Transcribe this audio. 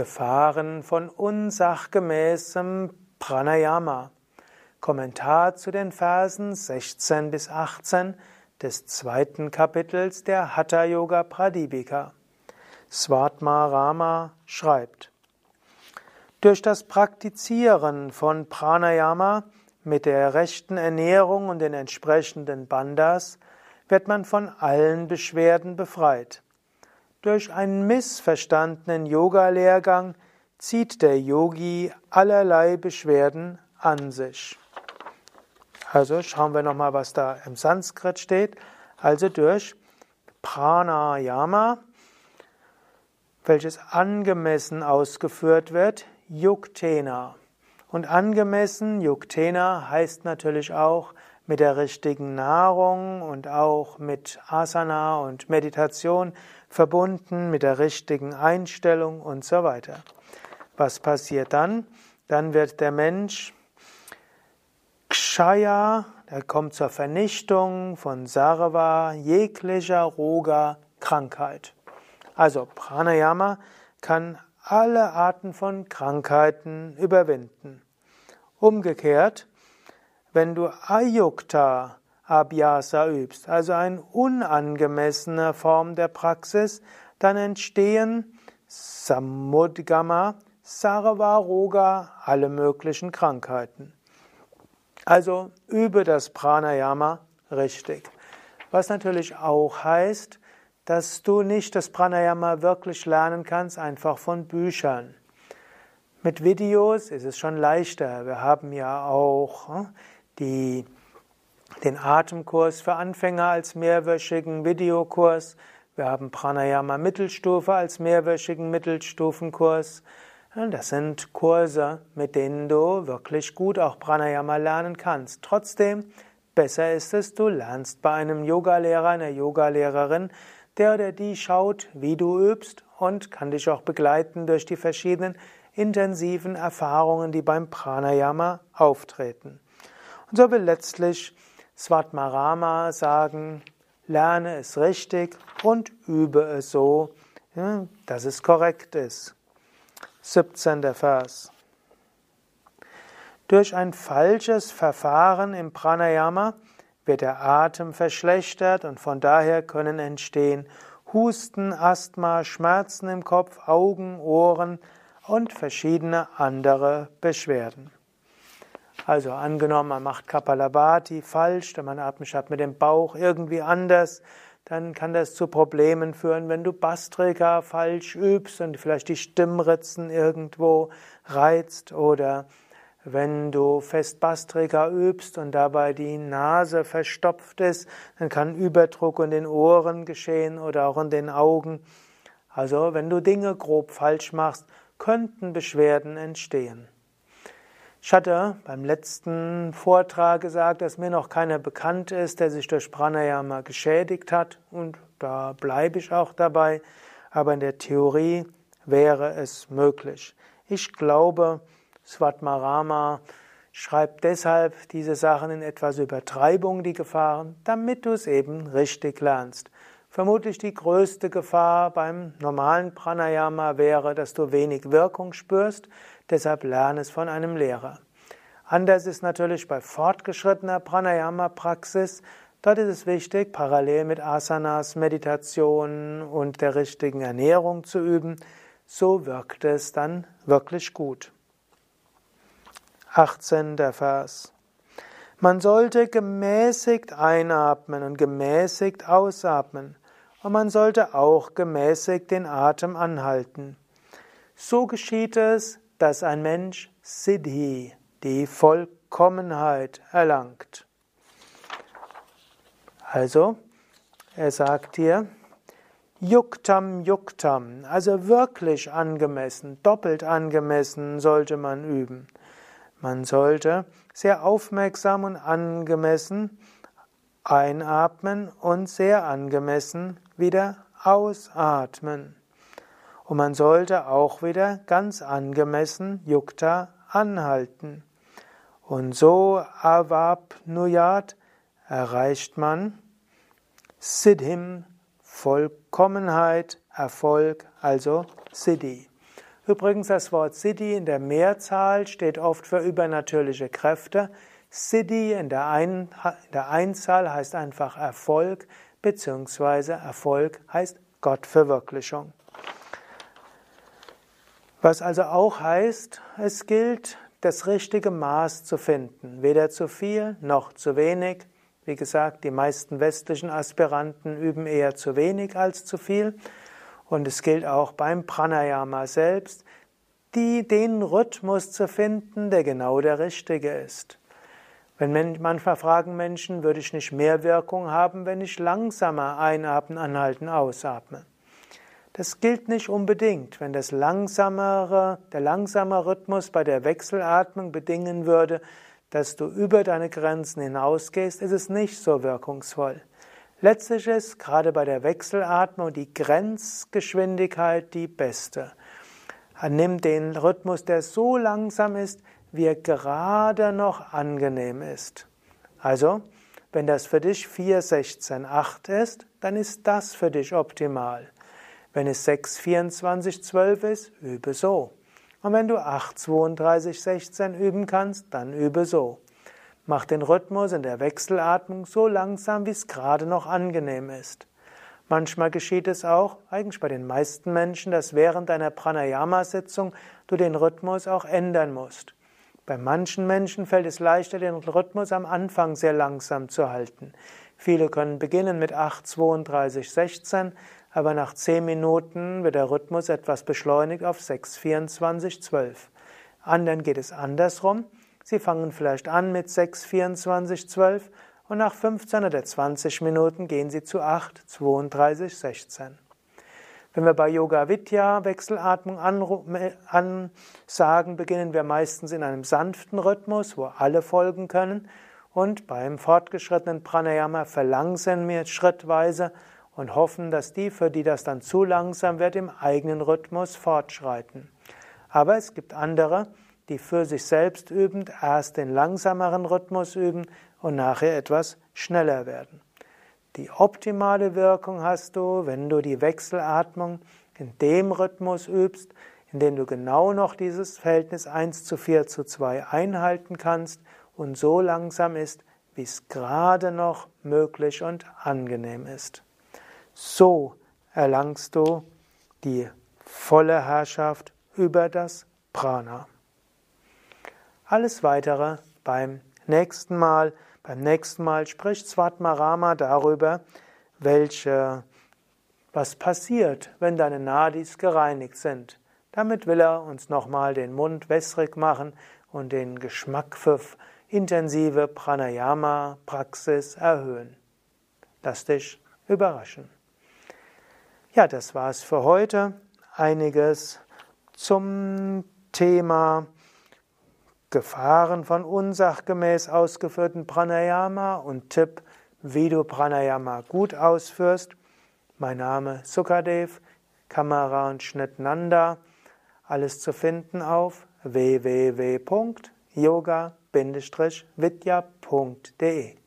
Gefahren von unsachgemäßem Pranayama. Kommentar zu den Versen 16 bis 18 des zweiten Kapitels der Hatha Yoga Pradipika. Svatma Rama schreibt: Durch das Praktizieren von Pranayama mit der rechten Ernährung und den entsprechenden Bandas wird man von allen Beschwerden befreit. Durch einen missverstandenen Yoga-Lehrgang zieht der Yogi allerlei Beschwerden an sich. Also schauen wir nochmal, was da im Sanskrit steht. Also durch Pranayama, welches angemessen ausgeführt wird, Yuktena. Und angemessen, Yuktena heißt natürlich auch mit der richtigen Nahrung und auch mit Asana und Meditation verbunden, mit der richtigen Einstellung und so weiter. Was passiert dann? Dann wird der Mensch Kshaya, der kommt zur Vernichtung von Sarva, jeglicher Roga, Krankheit. Also Pranayama kann alle Arten von Krankheiten überwinden. Umgekehrt, wenn du Ayukta Abhyasa übst, also eine unangemessene Form der Praxis, dann entstehen Samudgama, Sarvaroga, alle möglichen Krankheiten. Also übe das Pranayama richtig. Was natürlich auch heißt, dass du nicht das Pranayama wirklich lernen kannst, einfach von Büchern. Mit Videos ist es schon leichter. Wir haben ja auch hm, die, den Atemkurs für Anfänger als mehrwöchigen Videokurs. Wir haben Pranayama Mittelstufe als mehrwöchigen Mittelstufenkurs. Das sind Kurse, mit denen du wirklich gut auch Pranayama lernen kannst. Trotzdem, besser ist es, du lernst bei einem Yogalehrer, einer Yogalehrerin, der oder die schaut, wie du übst und kann dich auch begleiten durch die verschiedenen intensiven Erfahrungen, die beim Pranayama auftreten. Und so will letztlich Svatmarama sagen, lerne es richtig und übe es so, dass es korrekt ist. 17. Vers. Durch ein falsches Verfahren im Pranayama wird der Atem verschlechtert und von daher können entstehen Husten, Asthma, Schmerzen im Kopf, Augen, Ohren und verschiedene andere Beschwerden. Also angenommen, man macht Kapalabhati falsch, man atmet mit dem Bauch irgendwie anders, dann kann das zu Problemen führen, wenn du Bastrika falsch übst und vielleicht die Stimmritzen irgendwo reizt oder wenn du fest Bastrika übst und dabei die Nase verstopft ist, dann kann Überdruck in den Ohren geschehen oder auch in den Augen. Also wenn du Dinge grob falsch machst, könnten Beschwerden entstehen. Ich hatte beim letzten Vortrag gesagt, dass mir noch keiner bekannt ist, der sich durch Pranayama geschädigt hat und da bleibe ich auch dabei, aber in der Theorie wäre es möglich. Ich glaube, Svatmarama schreibt deshalb diese Sachen in etwas Übertreibung, die Gefahren, damit du es eben richtig lernst. Vermutlich die größte Gefahr beim normalen Pranayama wäre, dass du wenig Wirkung spürst, Deshalb lerne es von einem Lehrer. Anders ist natürlich bei fortgeschrittener Pranayama-Praxis. Dort ist es wichtig, parallel mit Asanas, Meditation und der richtigen Ernährung zu üben. So wirkt es dann wirklich gut. 18. Vers. Man sollte gemäßigt einatmen und gemäßigt ausatmen. Und man sollte auch gemäßigt den Atem anhalten. So geschieht es, dass ein Mensch Siddhi, die Vollkommenheit, erlangt. Also, er sagt hier, Yuktam Yuktam, also wirklich angemessen, doppelt angemessen sollte man üben. Man sollte sehr aufmerksam und angemessen einatmen und sehr angemessen wieder ausatmen. Und man sollte auch wieder ganz angemessen Yukta anhalten. Und so Avapnuyat erreicht man Siddhim, Vollkommenheit, Erfolg, also Siddhi. Übrigens, das Wort Siddhi in der Mehrzahl steht oft für übernatürliche Kräfte. Siddhi in der, Ein in der Einzahl heißt einfach Erfolg, beziehungsweise Erfolg heißt Gottverwirklichung. Was also auch heißt, es gilt, das richtige Maß zu finden. Weder zu viel noch zu wenig. Wie gesagt, die meisten westlichen Aspiranten üben eher zu wenig als zu viel. Und es gilt auch beim Pranayama selbst, die, den Rhythmus zu finden, der genau der richtige ist. Wenn manchmal fragen Menschen, würde ich nicht mehr Wirkung haben, wenn ich langsamer einatmen, anhalten, ausatme. Das gilt nicht unbedingt. Wenn das langsamere, der langsame Rhythmus bei der Wechselatmung bedingen würde, dass du über deine Grenzen hinausgehst, ist es nicht so wirkungsvoll. Letztlich ist gerade bei der Wechselatmung die Grenzgeschwindigkeit die beste. Nimm den Rhythmus, der so langsam ist, wie er gerade noch angenehm ist. Also, wenn das für dich 4, 16, 8 ist, dann ist das für dich optimal. Wenn es 6, 24, 12 ist, übe so. Und wenn du 8, 32, 16 üben kannst, dann übe so. Mach den Rhythmus in der Wechselatmung so langsam, wie es gerade noch angenehm ist. Manchmal geschieht es auch, eigentlich bei den meisten Menschen, dass während einer Pranayama-Sitzung du den Rhythmus auch ändern musst. Bei manchen Menschen fällt es leichter, den Rhythmus am Anfang sehr langsam zu halten. Viele können beginnen mit 8, 32, 16, aber nach 10 Minuten wird der Rhythmus etwas beschleunigt auf 6, 24, 12. Anderen geht es andersrum. Sie fangen vielleicht an mit 6, 24, 12 und nach 15 oder 20 Minuten gehen Sie zu 8, 32, 16. Wenn wir bei Yoga Vidya Wechselatmung ansagen, beginnen wir meistens in einem sanften Rhythmus, wo alle folgen können. Und beim fortgeschrittenen Pranayama verlangsamen wir schrittweise und hoffen, dass die, für die das dann zu langsam wird, im eigenen Rhythmus fortschreiten. Aber es gibt andere, die für sich selbst übend erst den langsameren Rhythmus üben und nachher etwas schneller werden. Die optimale Wirkung hast du, wenn du die Wechselatmung in dem Rhythmus übst, in dem du genau noch dieses Verhältnis 1 zu 4 zu 2 einhalten kannst und so langsam ist, wie es gerade noch möglich und angenehm ist. So erlangst du die volle Herrschaft über das Prana. Alles weitere beim nächsten Mal. Beim nächsten Mal spricht Svatmarama darüber, welche, was passiert, wenn deine Nadis gereinigt sind. Damit will er uns nochmal den Mund wässrig machen und den Geschmack für intensive Pranayama-Praxis erhöhen. Lass dich überraschen. Ja, das war's für heute. Einiges zum Thema Gefahren von unsachgemäß ausgeführten Pranayama und Tipp, wie du Pranayama gut ausführst. Mein Name Sukadev, Kamera und Schnitt Nanda. Alles zu finden auf www.yoga-vidya.de